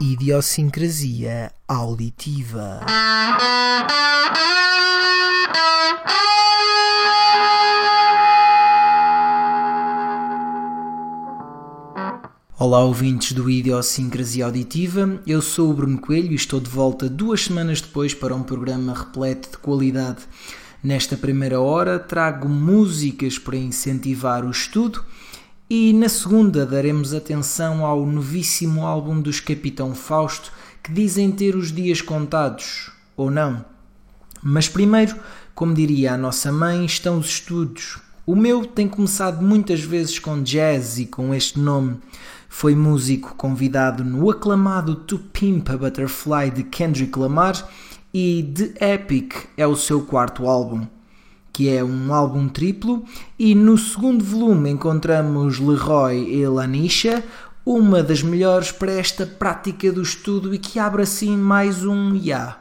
Idiosincrasia auditiva. Olá, ouvintes do Idiosincrasia Auditiva. Eu sou o Bruno Coelho e estou de volta duas semanas depois para um programa repleto de qualidade. Nesta primeira hora, trago músicas para incentivar o estudo e na segunda daremos atenção ao novíssimo álbum dos Capitão Fausto que dizem ter os dias contados, ou não. Mas primeiro, como diria a nossa mãe, estão os estudos. O meu tem começado muitas vezes com jazz e com este nome. Foi músico convidado no aclamado To Pimp a Butterfly de Kendrick Lamar e The Epic é o seu quarto álbum que é um álbum triplo, e no segundo volume encontramos Leroy e Lanisha, uma das melhores para esta prática do estudo e que abre assim mais um Ya. Yeah.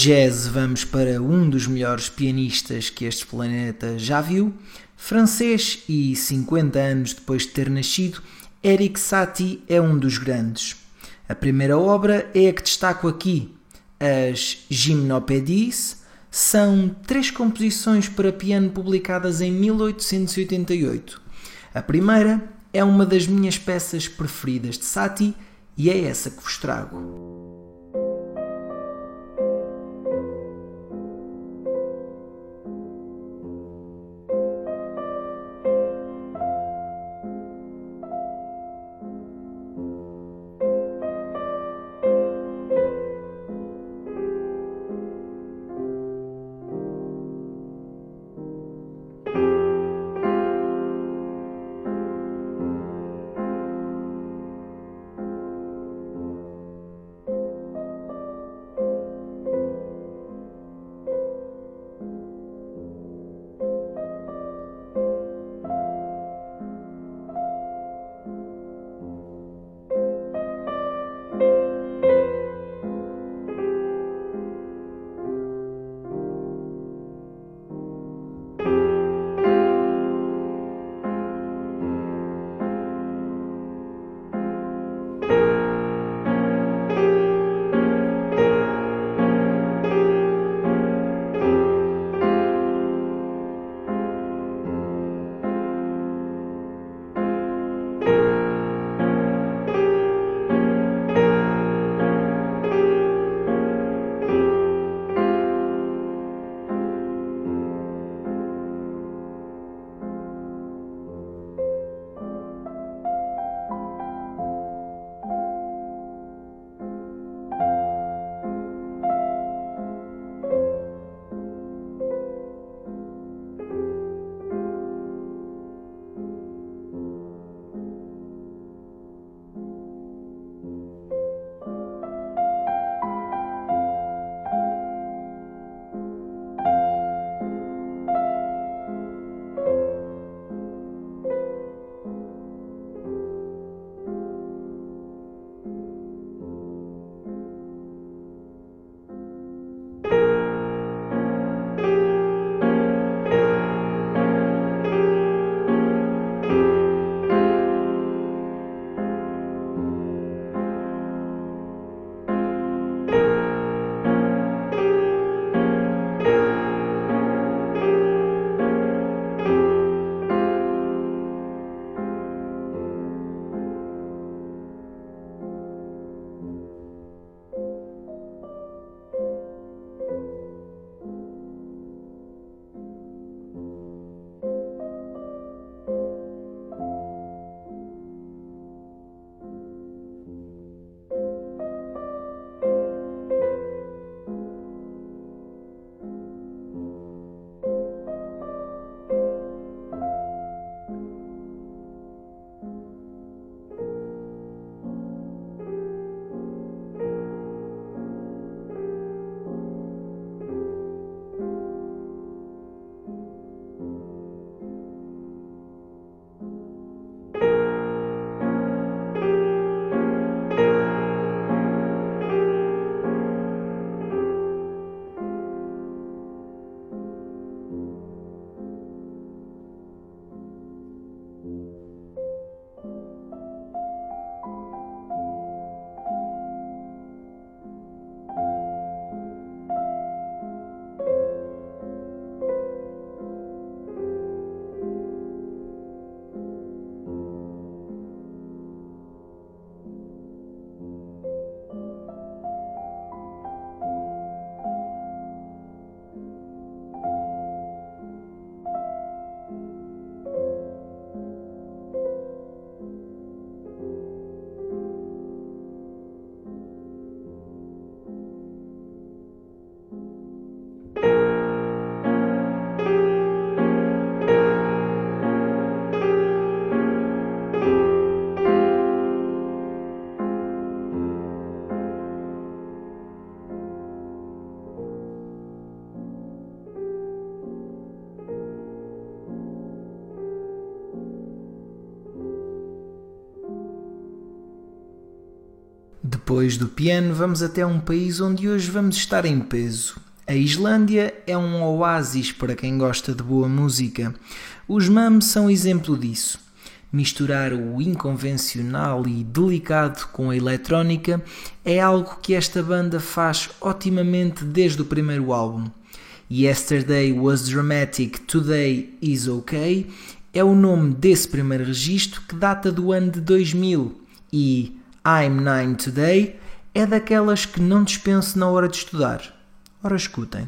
Jazz vamos para um dos melhores pianistas que este planeta já viu, francês e 50 anos depois de ter nascido, Eric Satie é um dos grandes. A primeira obra é a que destaco aqui, as Gymnopédies, são três composições para piano publicadas em 1888. A primeira é uma das minhas peças preferidas de Satie e é essa que vos trago. Depois do piano, vamos até um país onde hoje vamos estar em peso. A Islândia é um oásis para quem gosta de boa música. Os MAM são exemplo disso. Misturar o inconvencional e delicado com a eletrónica é algo que esta banda faz otimamente desde o primeiro álbum. Yesterday Was Dramatic, Today Is OK é o nome desse primeiro registro que data do ano de 2000 e I'm Nine Today é daquelas que não dispenso na hora de estudar. Ora, escutem.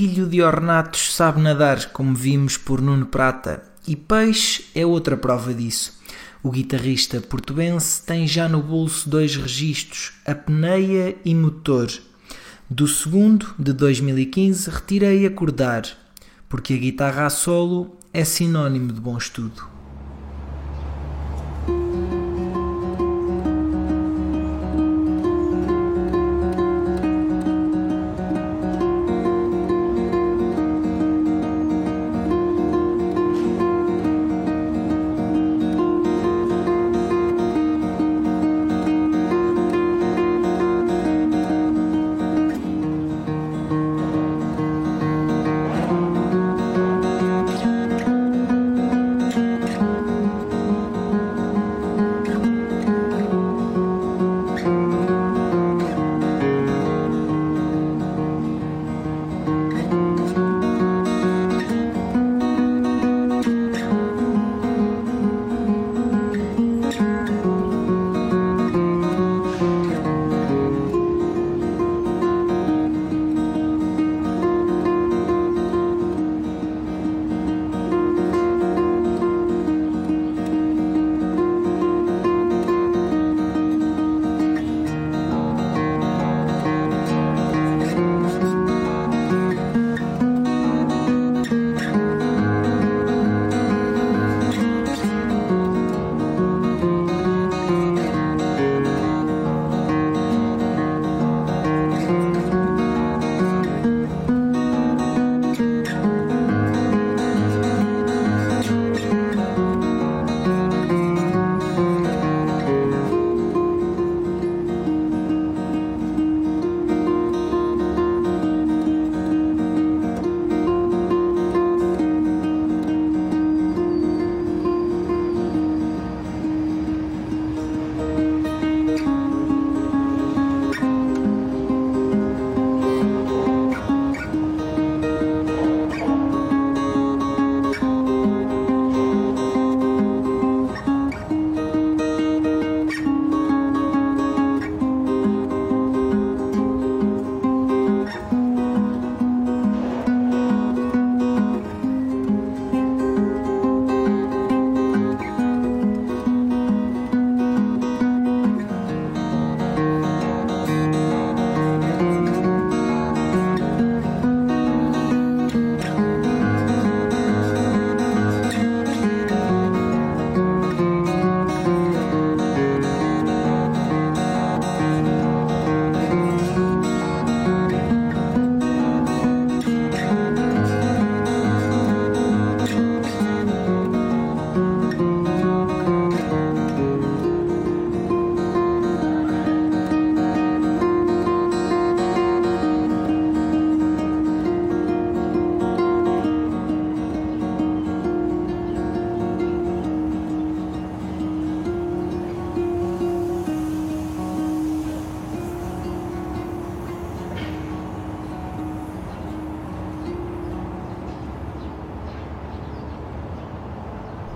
Filho de ornatos sabe nadar, como vimos por Nuno Prata, e Peixe é outra prova disso. O guitarrista portuense tem já no bolso dois registros, apneia e motor. Do segundo, de 2015, retirei acordar, porque a guitarra a solo é sinónimo de bom estudo.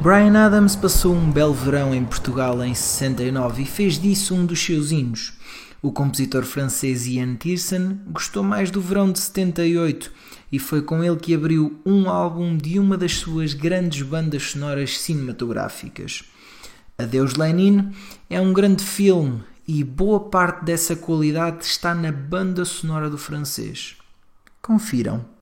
Brian Adams passou um belo verão em Portugal em 69 e fez disso um dos seus hinos. O compositor francês Ian Tiersen gostou mais do verão de 78 e foi com ele que abriu um álbum de uma das suas grandes bandas sonoras cinematográficas. Adeus Lenin é um grande filme e boa parte dessa qualidade está na banda sonora do francês. Confiram.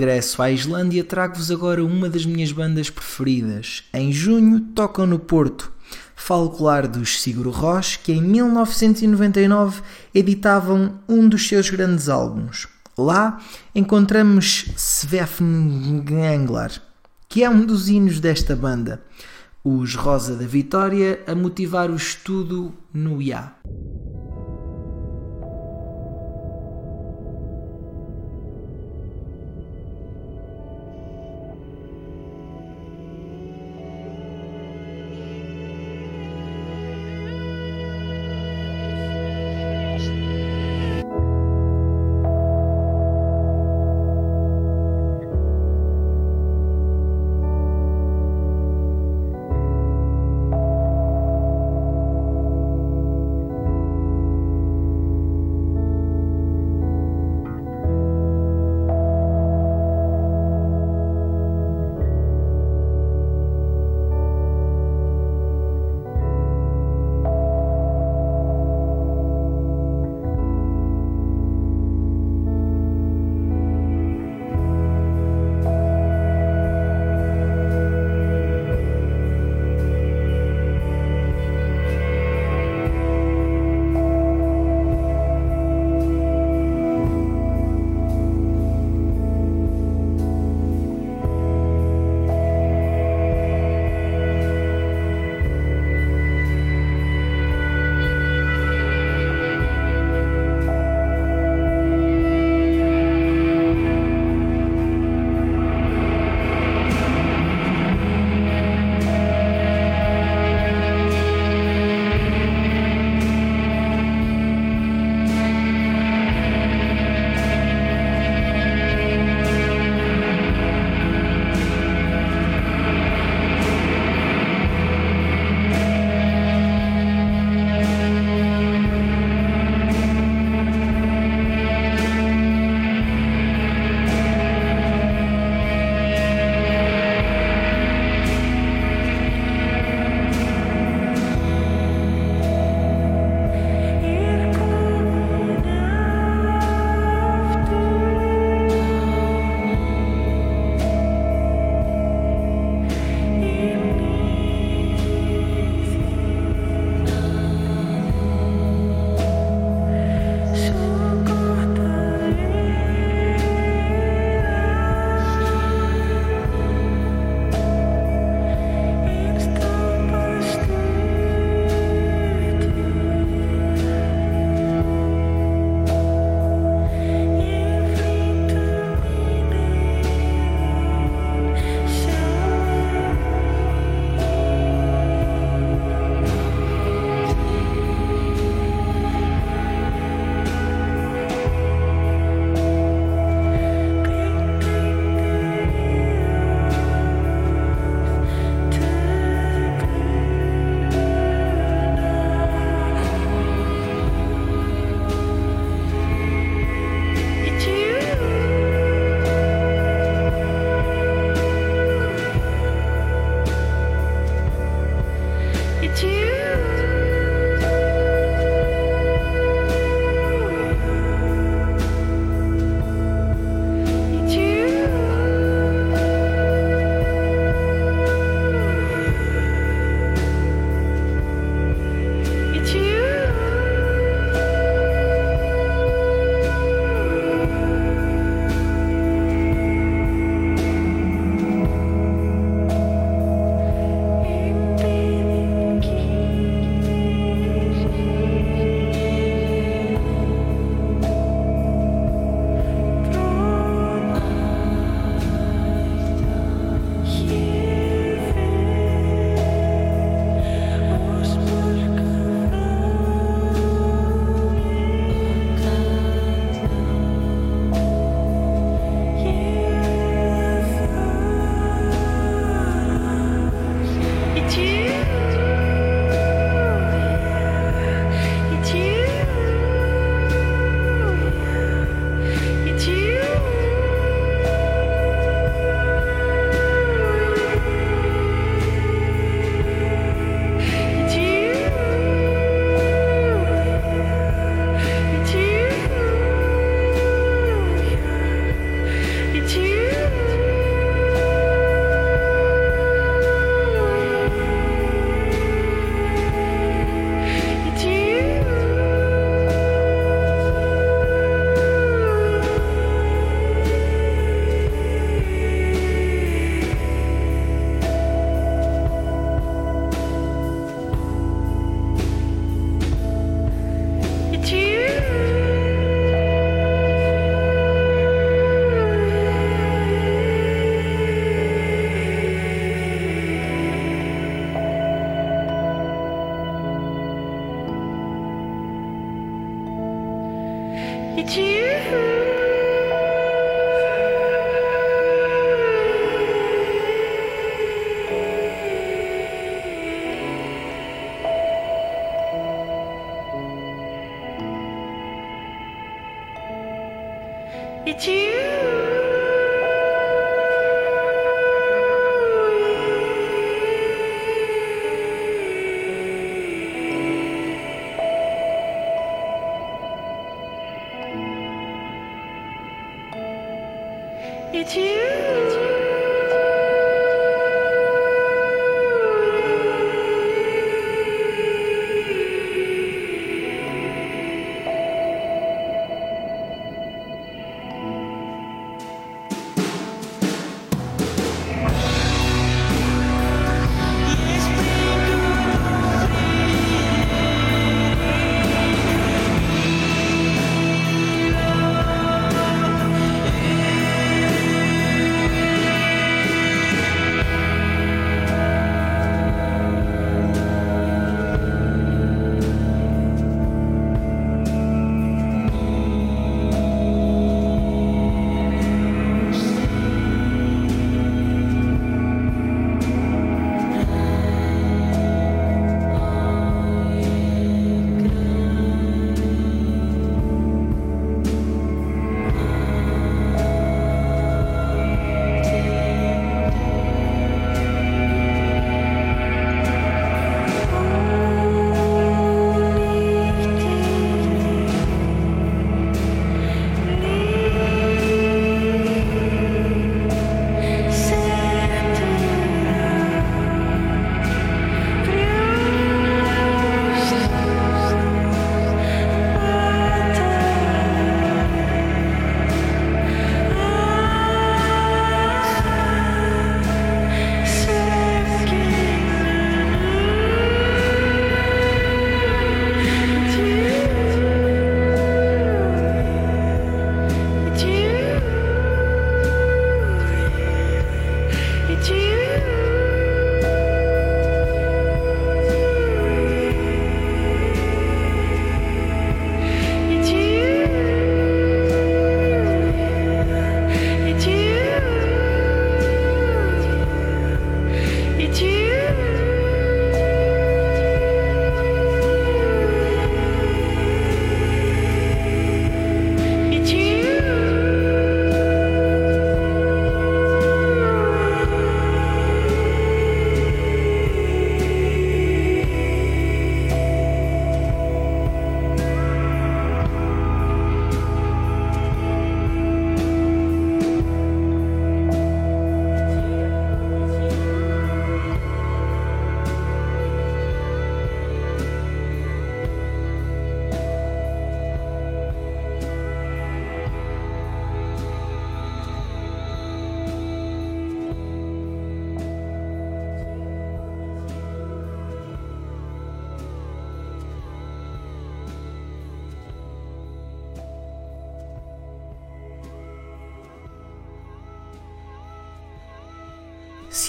Regresso à Islândia, trago-vos agora uma das minhas bandas preferidas. Em junho tocam no Porto. Falo claro dos Sigur Rós, que em 1999 editavam um dos seus grandes álbuns. Lá encontramos Svefnganglar, que é um dos hinos desta banda. Os Rosa da Vitória a motivar o estudo no IA.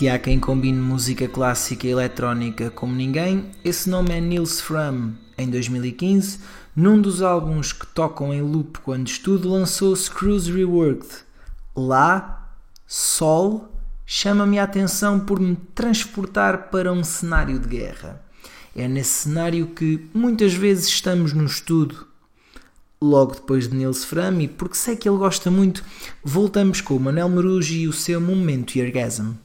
Se há quem combine música clássica e eletrónica como ninguém, esse nome é Nils Fram. Em 2015, num dos álbuns que tocam em loop quando estudo, lançou Screws Reworked. Lá, Sol chama-me a atenção por me transportar para um cenário de guerra. É nesse cenário que muitas vezes estamos no estudo. Logo depois de Nils Fram, e porque sei que ele gosta muito, voltamos com o Manel Maruji e o seu Momento Orgasm.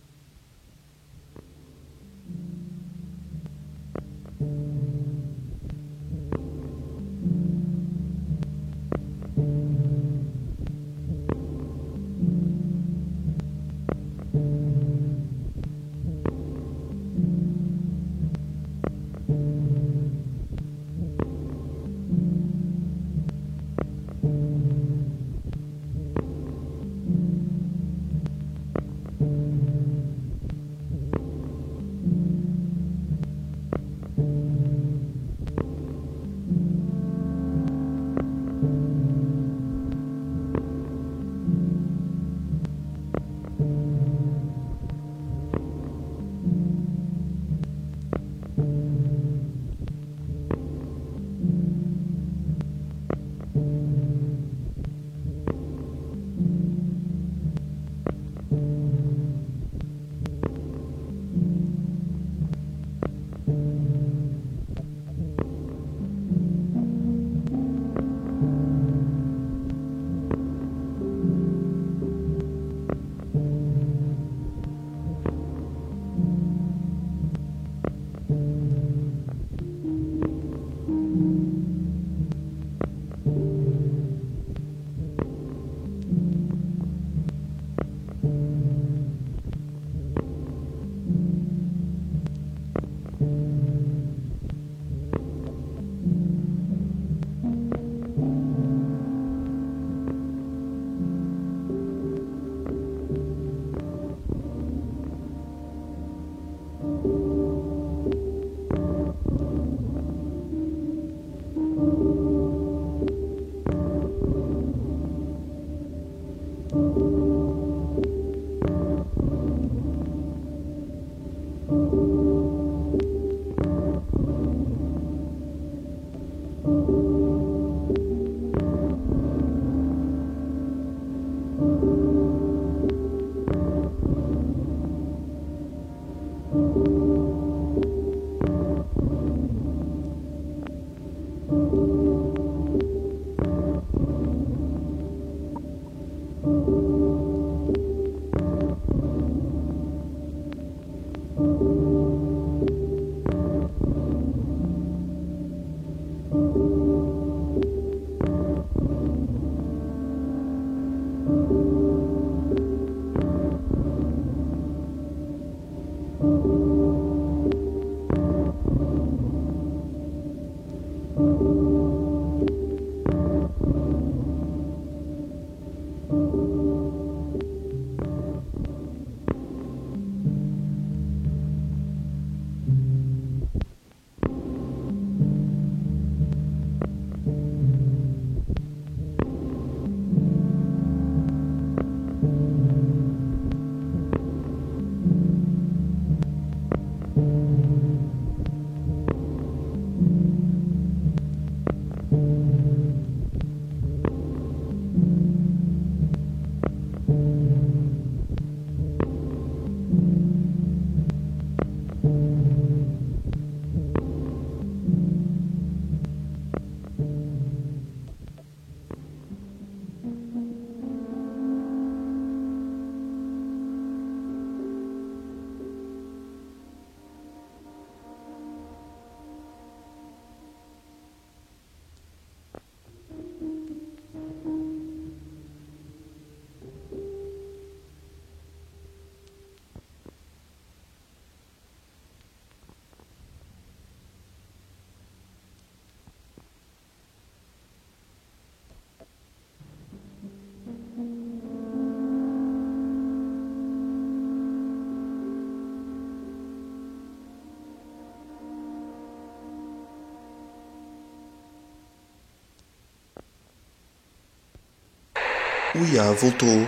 O IA voltou.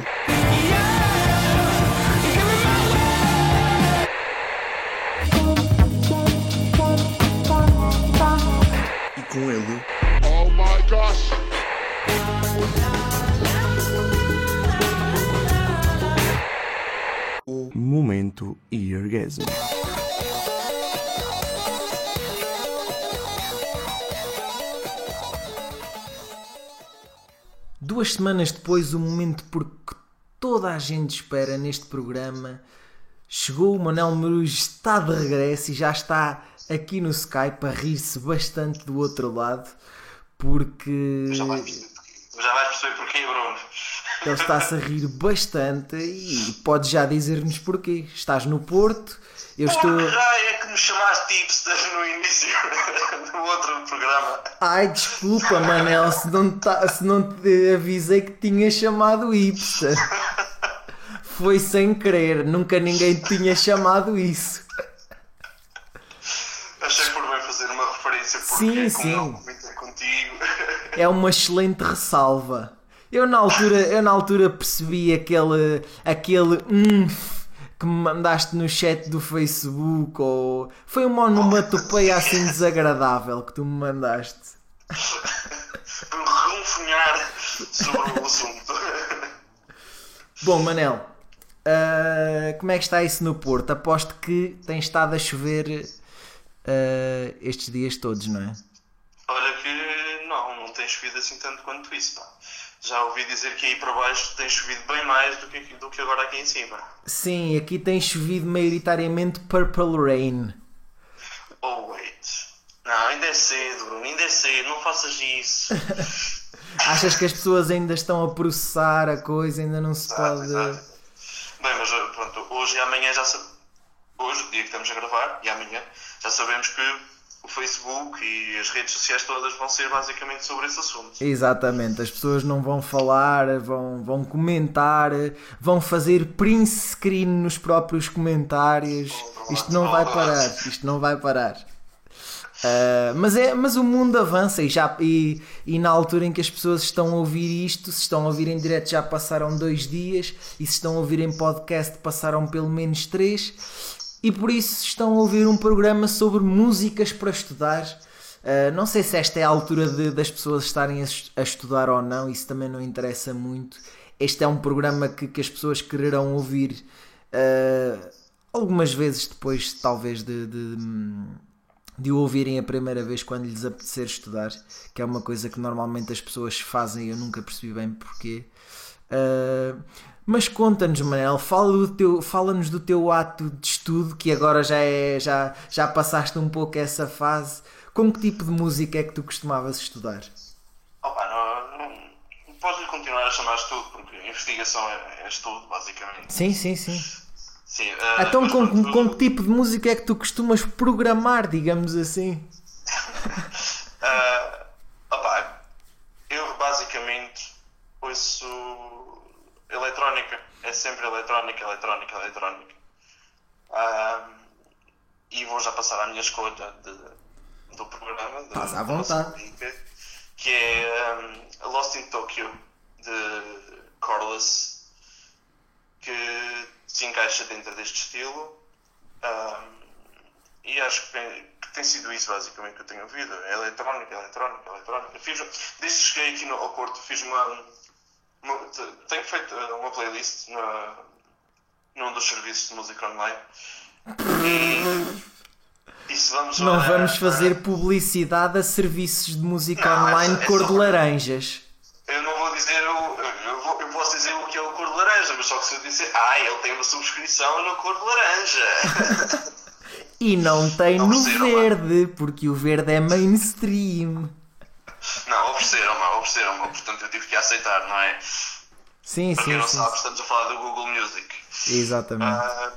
E com ele. Oh my gosh! O momento Eargasm. Duas semanas depois, o momento por que toda a gente espera neste programa, chegou o Manel Marujo, está de regresso e já está aqui no Skype a rir-se bastante do outro lado, porque Já vais. Já vais perceber porquê, Bruno. Ele está-se a rir bastante e pode já dizer-nos porquê. Estás no Porto, eu estou. É que me chamaste hipster no início do outro programa. Ai, desculpa, Manel, se não, ta- se não te avisei que tinha chamado hipster. Foi sem querer, nunca ninguém tinha chamado isso. Achei por bem fazer uma referência porque Sim, como sim. não comentei contigo. É uma excelente ressalva. Eu na altura, eu na altura percebi aquele, aquele umf que me mandaste no chat do Facebook ou foi uma onomatopeia assim desagradável que tu me mandaste. Para me refunhar sobre o assunto. Bom, Manel, ah, como é que está isso no Porto? Aposto que tem estado a chover ah, estes dias todos, não é? Olha que não, não tem chovido assim tanto quanto isso, pá. Já ouvi dizer que aí para baixo tem chovido bem mais do que, do que agora aqui em cima. Sim, aqui tem chovido maioritariamente Purple Rain. Oh, wait. Não, ainda é cedo, Bruno, ainda é cedo, não faças isso. Achas que as pessoas ainda estão a processar a coisa, ainda não se Exato, pode. exato. Bem, mas pronto, hoje e amanhã já sabemos. Hoje, o dia que estamos a gravar, e amanhã, já sabemos que o Facebook e as redes sociais todas vão ser basicamente sobre esse assunto. Exatamente, as pessoas não vão falar, vão, vão comentar, vão fazer print screen nos próprios comentários. Isto não vai parar, isto não vai parar. Ah, mas, é, mas o mundo avança e, já, e, e na altura em que as pessoas estão a ouvir isto, se estão a ouvir em direto já passaram dois dias e se estão a ouvir em podcast passaram pelo menos três e por isso estão a ouvir um programa sobre músicas para estudar. Uh, não sei se esta é a altura de- das pessoas estarem a, a estudar ou não, isso também não interessa muito. Este é um programa que, que as pessoas quererão ouvir uh, algumas vezes depois, talvez, de, de, de o ouvirem a primeira vez quando lhes apetecer estudar, que é uma coisa que normalmente as pessoas fazem e eu nunca percebi bem porquê. Uh, mas conta-nos, Manel, fala do teu- fala-nos do teu ato de estudo, que agora já, é, já, já passaste um pouco essa fase. Com que tipo de música é que tu costumavas estudar? Opa, não, não, podes continuar a chamar estudo, porque a investigação é, é estudo, basicamente. Sim, sim, sim. Sim, uh, Então, com, pronto, com que tipo de música é que tu costumas programar, digamos assim? Ah, opá, eu basicamente ouço eletrónica. É sempre eletrónica, eletrónica, eletrónica. E vou já passar à minha escolha de- do programa. de- Passa à vontade. Que é um, Lost in Tokyo, de Corliss, que se encaixa dentro deste estilo. Ah, e acho que tem, sido isso basicamente que eu tenho ouvido. É eletrónica, eletrónica, eletrónica. Fiz, desde que cheguei aqui no, ao Porto, fiz uma, Tenho feito uh, uma playlist na, num dos serviços de música online. E, e se vamos Não olhar- vamos fazer publicidade a serviços de música Não, online é- é cor só- de laranjas. Eu não vou dizer, o- eu, vou- eu posso dizer o que é o cor de laranja, mas só que se eu disser, ah, ele tem uma subscrição no cor de laranja. E não tem Não no verde, porque o verde é mainstream. Não, ofereceram-me, ofereceram-me, portanto eu tive que aceitar, não é? Sim, Para quem sim, não sim. sabe, estamos a falar do Google Music. Exatamente. Ah,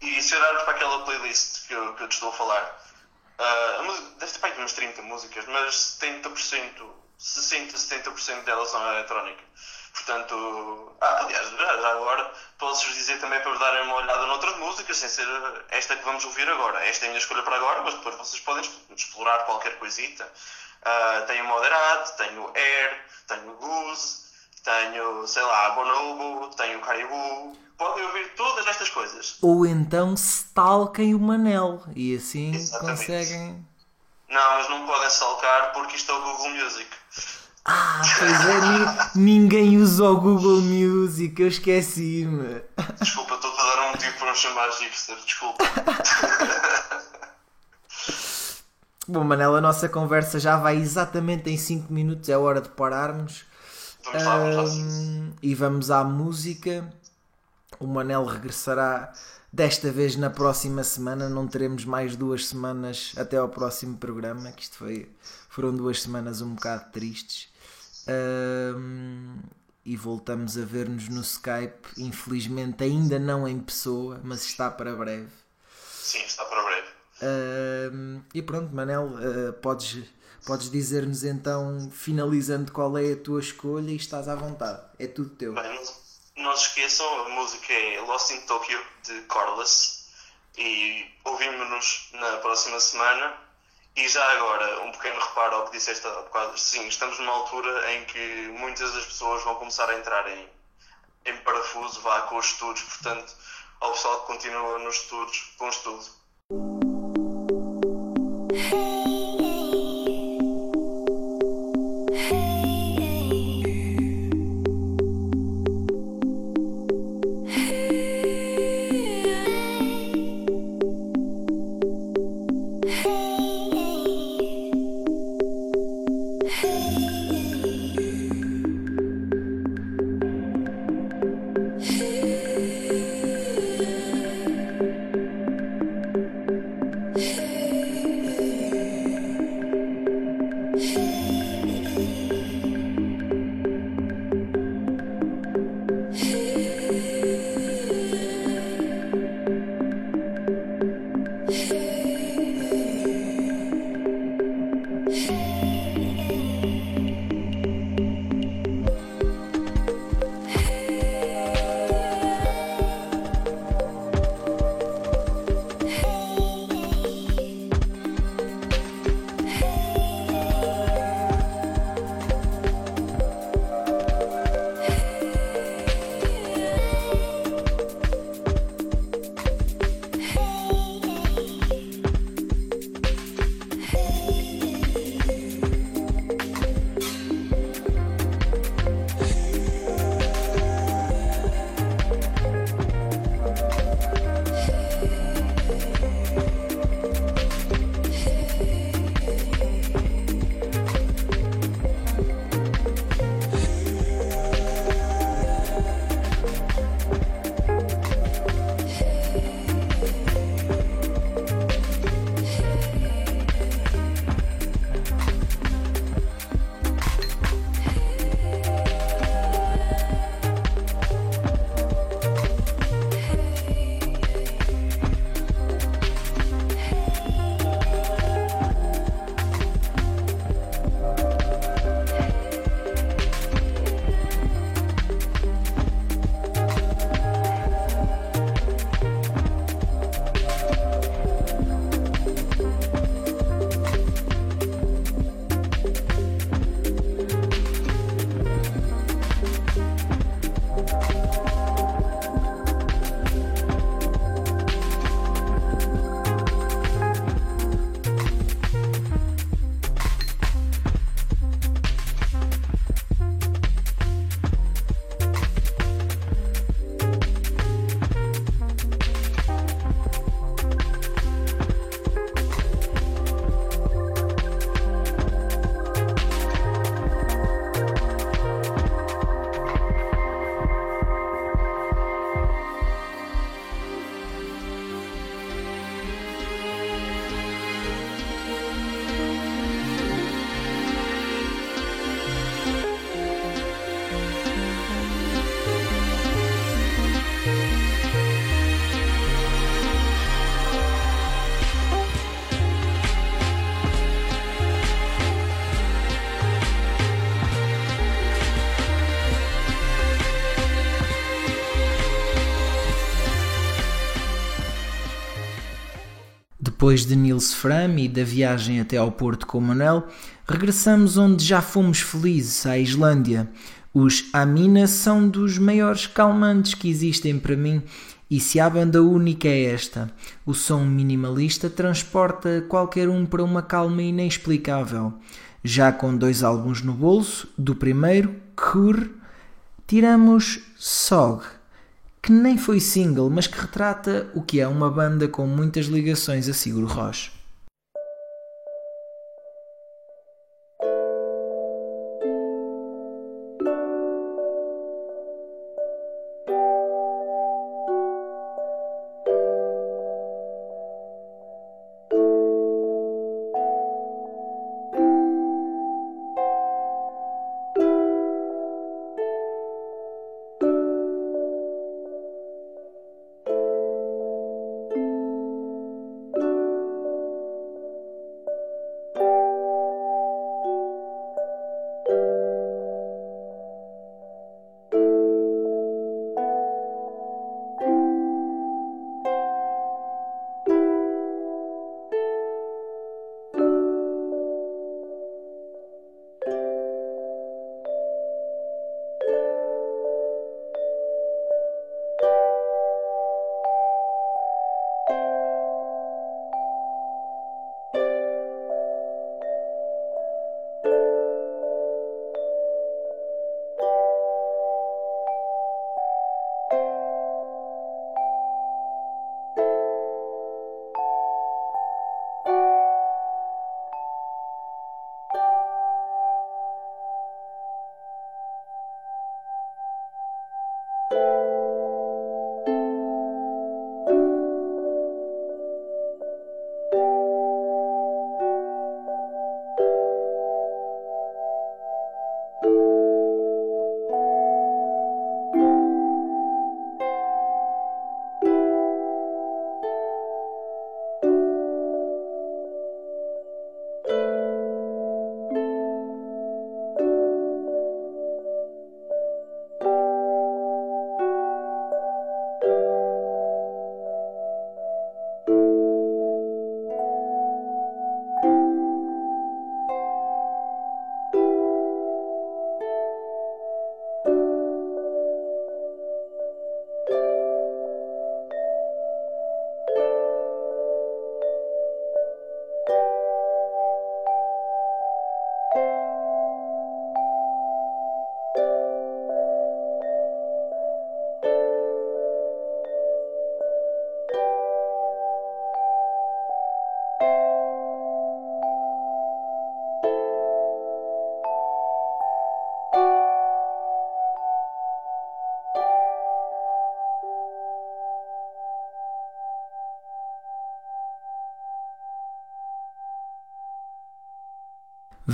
e se olharmos para aquela playlist que eu, que eu te estou a falar, a música- deve ter para aí umas 30 músicas, mas 70%, 60, 70% delas são eletrónica. Portanto, ah, aliás, já agora posso-vos dizer também para vos darem uma olhada noutras músicas, sem ser esta que vamos ouvir agora. Esta é a minha escolha para agora, mas depois vocês podem explorar qualquer coisita. Ah, tenho o Moderado, tenho o Air, tenho o Goose, tenho, sei lá, Bonobo, tenho Caribou. Podem ouvir todas estas coisas. Ou então stalkem o Manel e assim Exatamente. conseguem. Não, mas não podem salcar porque isto é o Google Music. Ah, pois é, ni- ninguém usa o Google Music, eu esqueci-me. Desculpa, estou-te a dar um motivo para me chamar hipster, desculpa. Bom, Manel, a nossa conversa já vai exatamente em 5 minutos, é hora de pararmos. Vamos lá, vamos lá. Ahm, e vamos à música. O Manel regressará desta vez na próxima semana. Não teremos mais duas semanas até ao próximo programa, que isto foi, foram duas semanas um bocado tristes. Ahm, e voltamos a ver-nos no Skype. Infelizmente, ainda não em pessoa, mas está para breve. Sim, está para breve. E pronto, Manel, ah, podes, podes dizer-nos então, finalizando, qual é a tua escolha e estás à vontade. É tudo teu. Bem, não, se esqueçam, a música é Lost in Tokyo, de Corless. E ouvimos-nos na próxima semana. E já agora, um pequeno reparo ao que disseste há bocado. Sim, estamos numa altura em que muitas das pessoas vão começar a entrar em, em parafuso, vá com os estudos. Portanto, ao pessoal que continua nos estudos, bom estudo. Hey. Depois de Nils Fram e da viagem até ao Porto com Manel, regressamos onde já fomos felizes, à Islândia. Os Amina são dos maiores calmantes que existem para mim e se a banda única é esta, o som minimalista transporta qualquer um para uma calma inexplicável. Já com dois álbuns no bolso, do primeiro, Kur, tiramos Sog, que nem foi single, mas que retrata o que é uma banda com muitas ligações a Sigur Rós.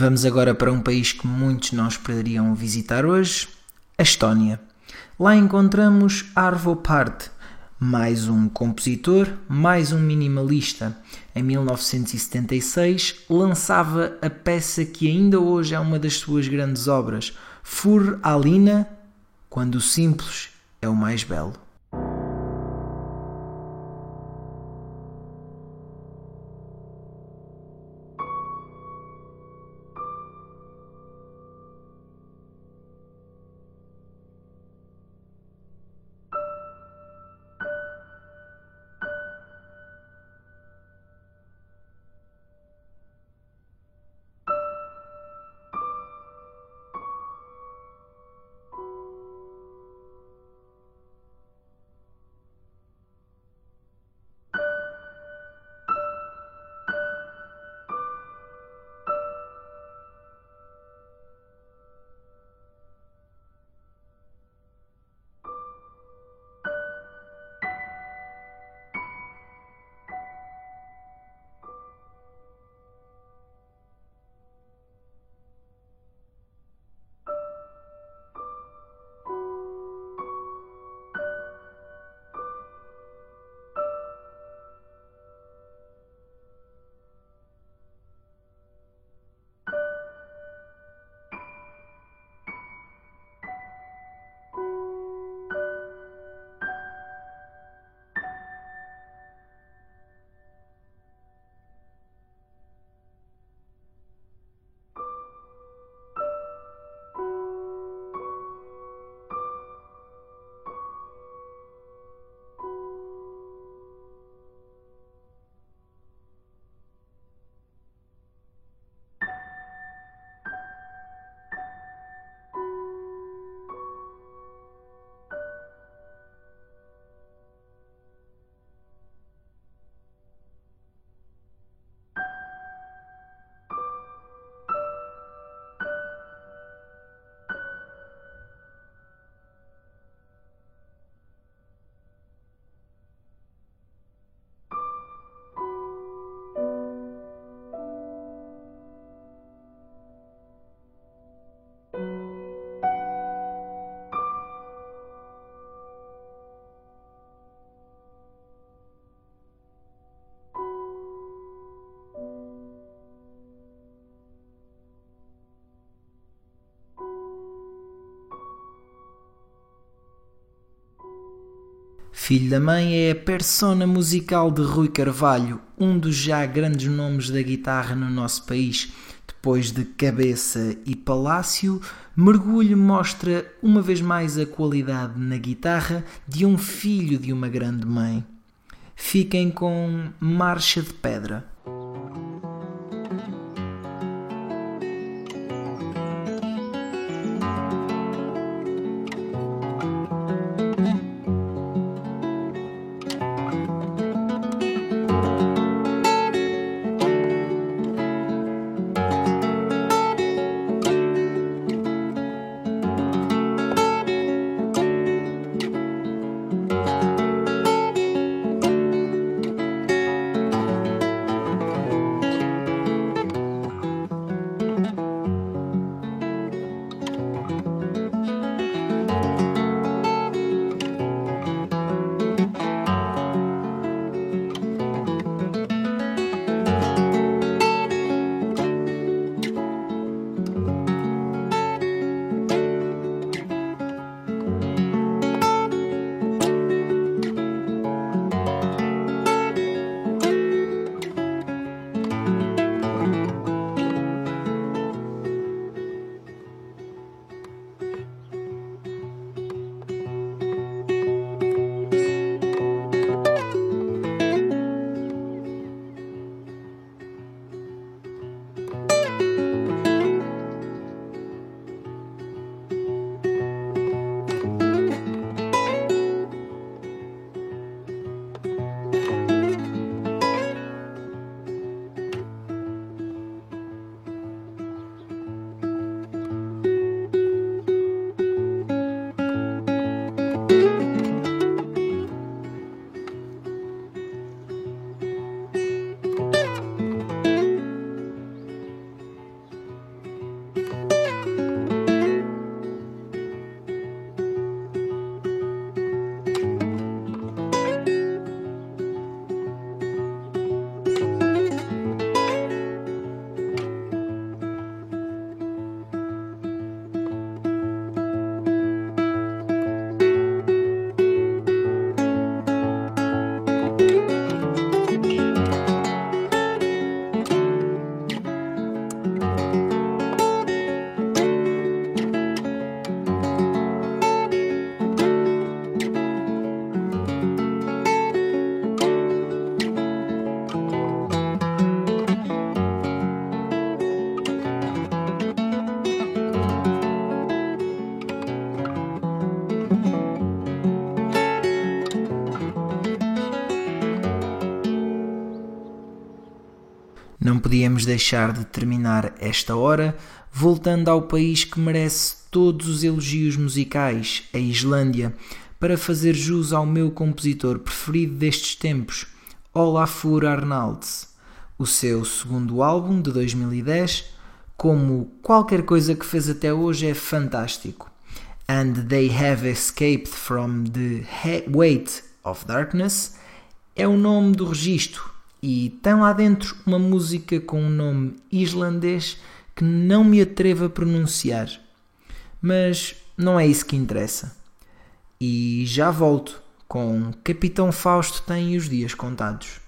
Vamos agora para um país que muitos não esperariam visitar hoje, a Estónia. Lá encontramos Arvo Part, mais um compositor, mais um minimalista. Em 1976 lançava a peça que ainda hoje é uma das suas grandes obras, Fur Alina, quando o simples é o mais belo. Filho da Mãe é a persona musical de Rui Carvalho, um dos já grandes nomes da guitarra no nosso país. Depois de Cabeça e Palácio, Mergulho mostra uma vez mais a qualidade na guitarra de um filho de uma grande mãe. Fiquem com Marcha de Pedra. Podíamos deixar de terminar esta hora voltando ao país que merece todos os elogios musicais, a Islândia, para fazer jus ao meu compositor preferido destes tempos, Olafur Arnalds. O seu segundo álbum, de 2010, como qualquer coisa que fez até hoje, é fantástico. And They Have Escaped from the Weight of Darkness é o nome do registro e tem lá dentro uma música com um nome islandês que não me atrevo a pronunciar. Mas não é isso que interessa. E já volto com Capitão Fausto tem os dias contados.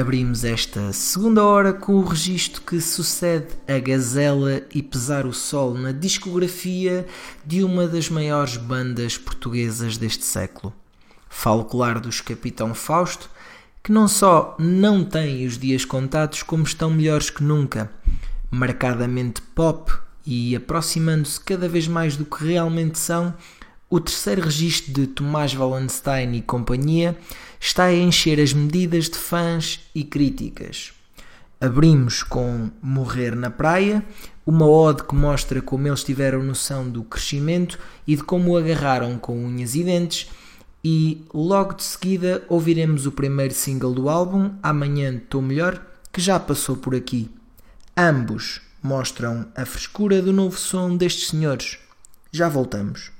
Abrimos esta segunda hora com o registro que sucede a Gazela e Pesar o Sol na discografia de uma das maiores bandas portuguesas deste século. Falo claro dos Capitão Fausto, que não só não têm os dias contados, como estão melhores que nunca. Marcadamente pop e aproximando-se cada vez mais do que realmente são, o terceiro registro de Tomás Wallenstein e companhia está a encher as medidas de fãs e críticas. Abrimos com Morrer na Praia, uma ode que mostra como eles tiveram noção do crescimento e de como o agarraram com unhas e dentes, e logo de seguida ouviremos o primeiro single do álbum, Amanhã Estou Melhor, que já passou por aqui. Ambos mostram a frescura do novo som destes senhores. Já voltamos.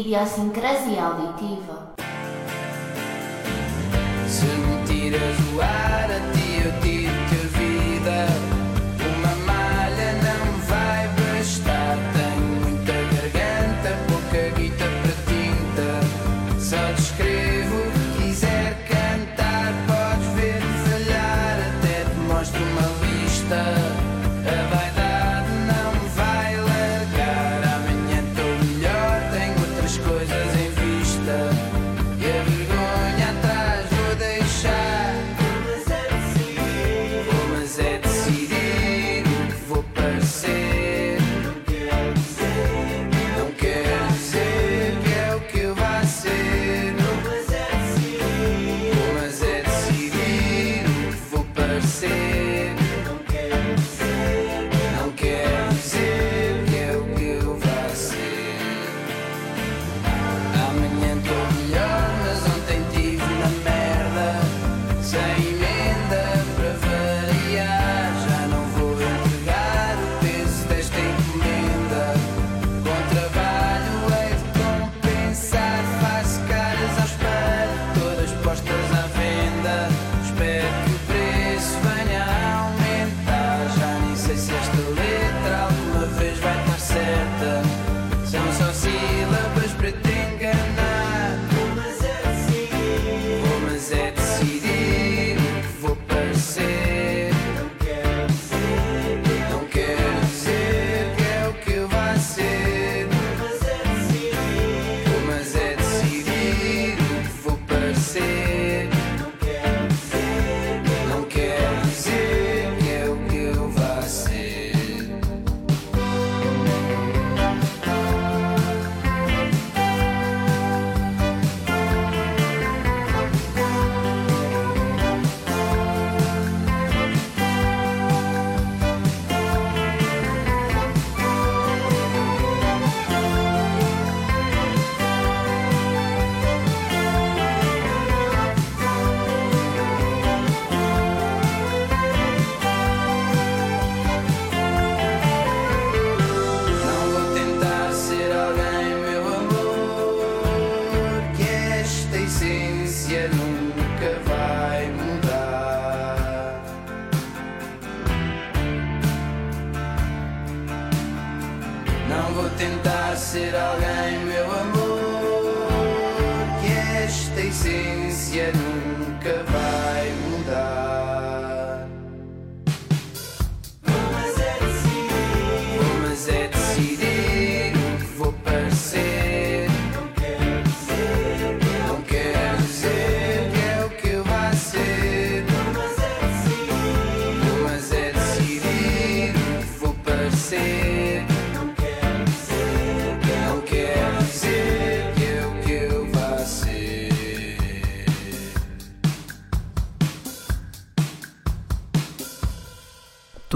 idiosincrasia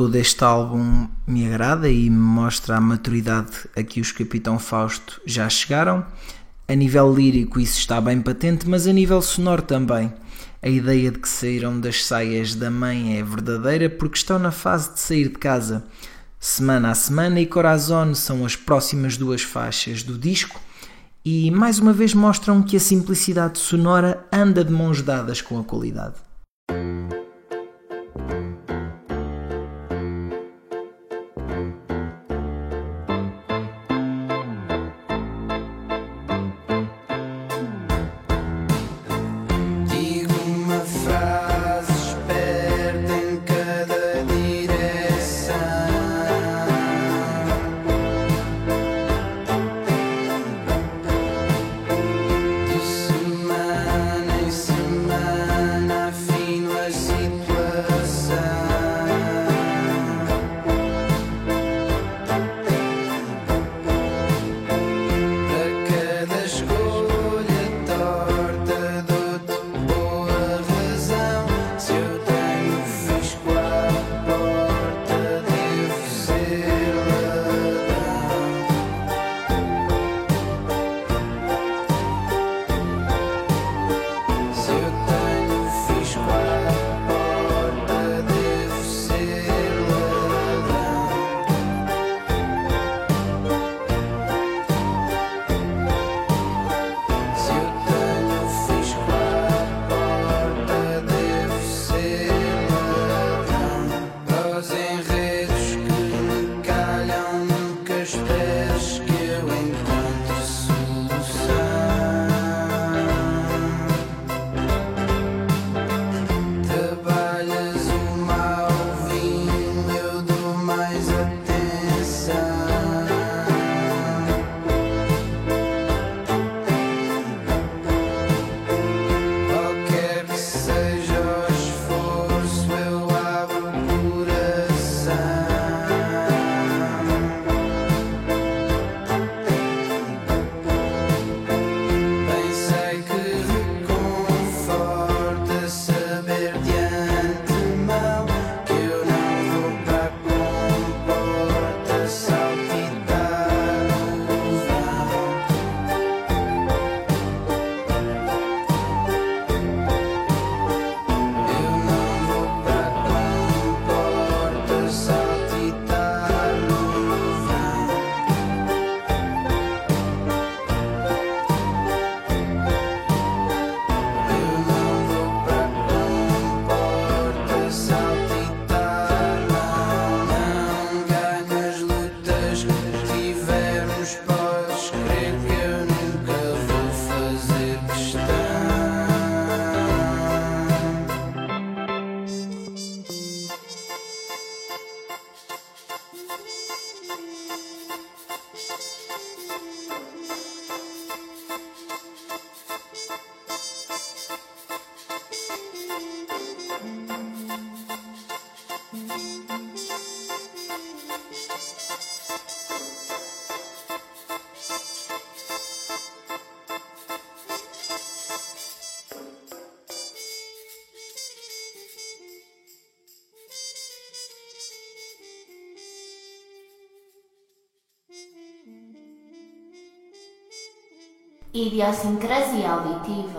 todo deste álbum me agrada e me mostra a maturidade a que os Capitão Fausto já chegaram. A nível lírico isso está bem patente, mas a nível sonoro também. A ideia de que saíram das saias da mãe é verdadeira porque estão na fase de sair de casa. Semana a Semana e Corazon são as próximas duas faixas do disco e mais uma vez mostram que a simplicidade sonora anda de mãos dadas com a qualidade. Idiosincrasia auditiva.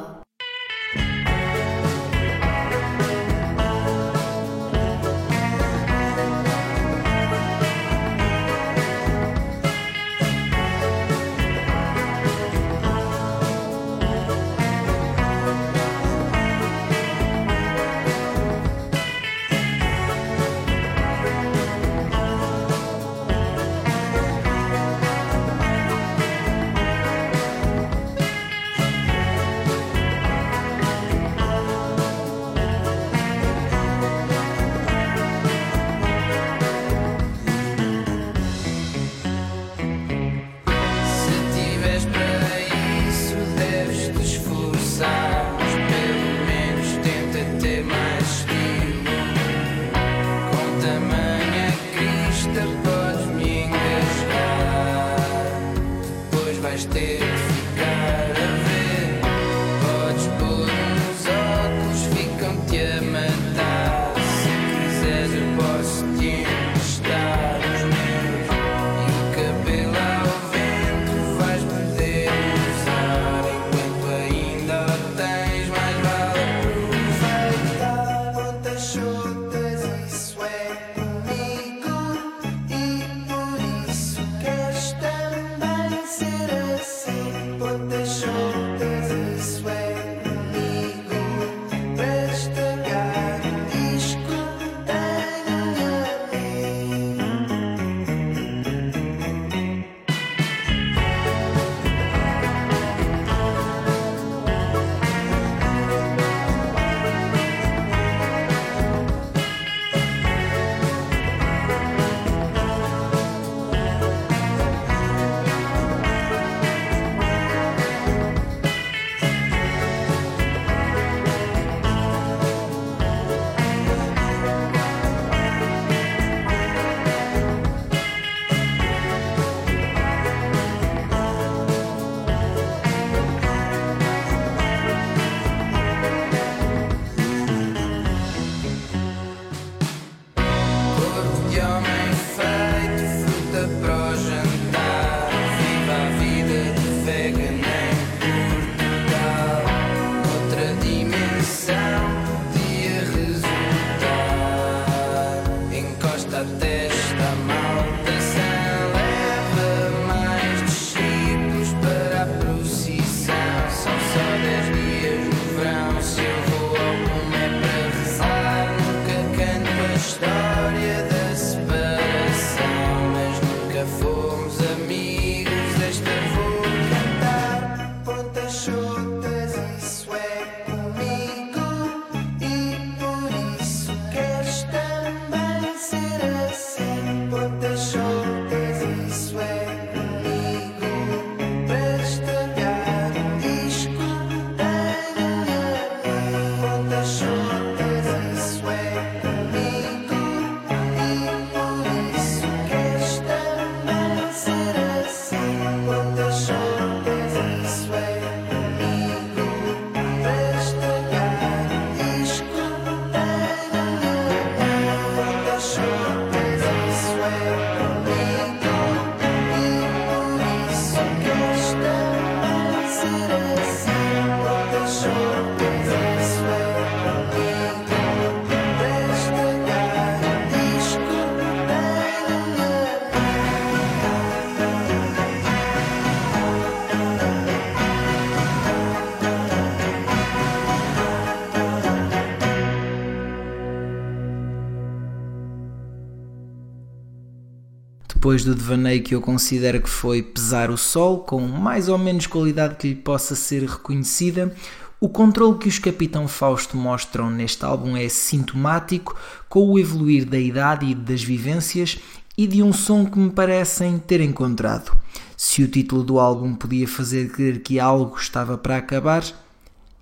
depois do devaneio que eu considero que foi pesar o sol, com mais ou menos qualidade que lhe possa ser reconhecida, o controle que os Capitão Fausto mostram neste álbum é sintomático com o evoluir da idade e das vivências e de um som que me parecem ter encontrado. Se o título do álbum podia fazer crer que algo estava para acabar,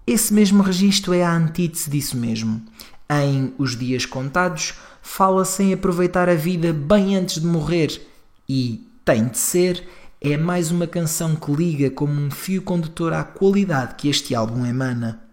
esse mesmo registro é a antítese disso mesmo. Em Os Dias Contados, fala-se em aproveitar a vida bem antes de morrer e Tem de Ser é mais uma canção que liga como um fio condutor à qualidade que este álbum emana.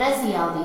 Auditiva.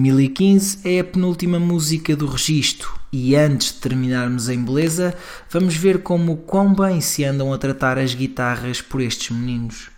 1015 é a penúltima música do registro e antes de terminarmos em beleza, vamos ver como quão bem se andam a tratar as guitarras por estes meninos.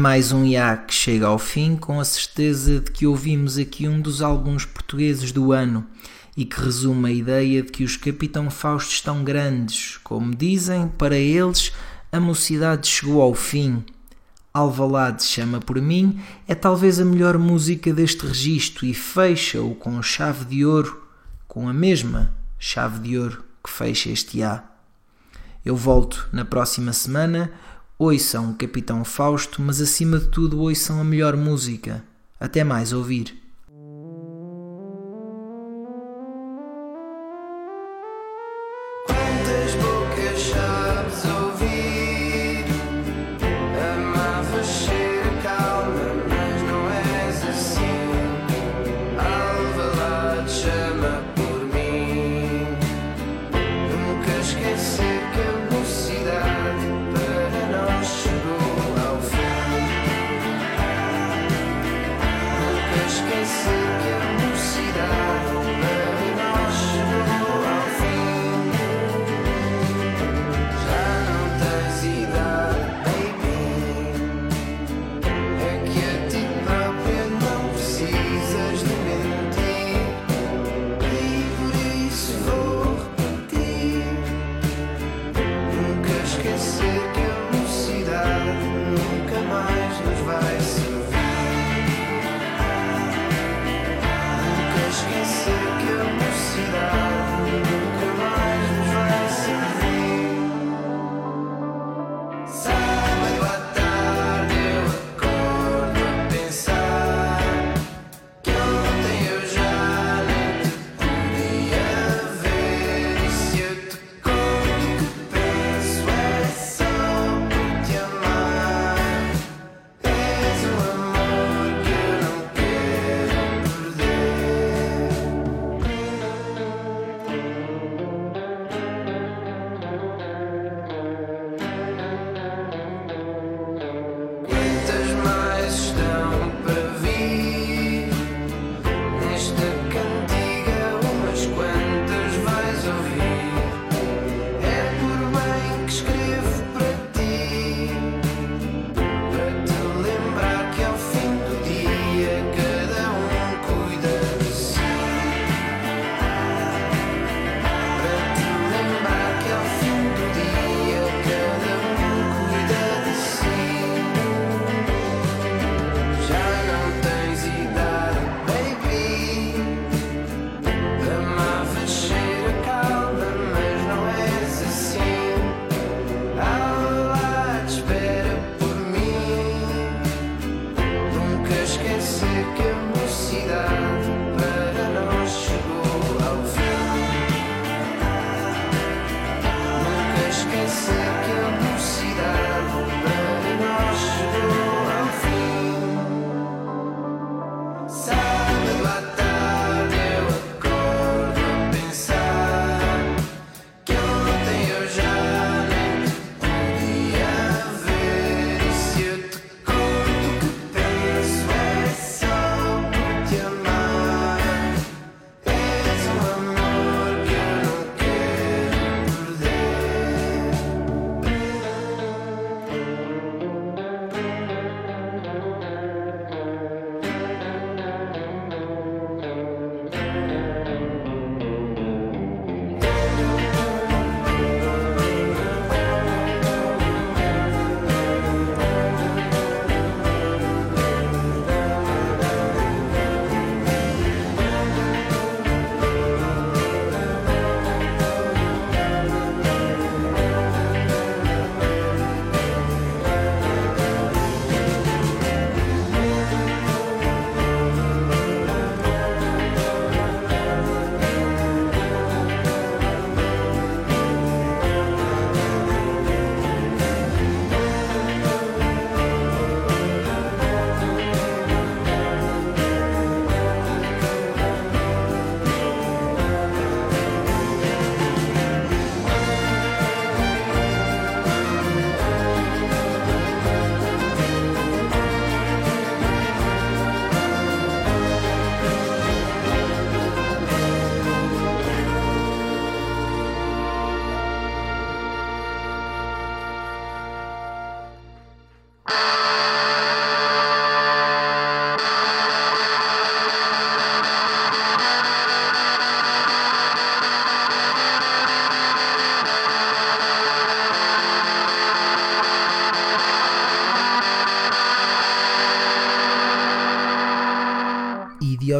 Mais um IA que chega ao fim com a certeza de que ouvimos aqui um dos álbuns portugueses do ano e que resume a ideia de que os Capitão Fausto estão grandes. Como dizem, para eles a mocidade chegou ao fim. Alvalade chama por mim é talvez a melhor música deste registro e fecha-o com chave de ouro, com a mesma chave de ouro que fecha este A. Eu volto na próxima semana Ouçam o Capitão Fausto, mas acima de tudo ouçam a melhor música. Até mais ouvir.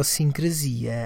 Idiosincrasia.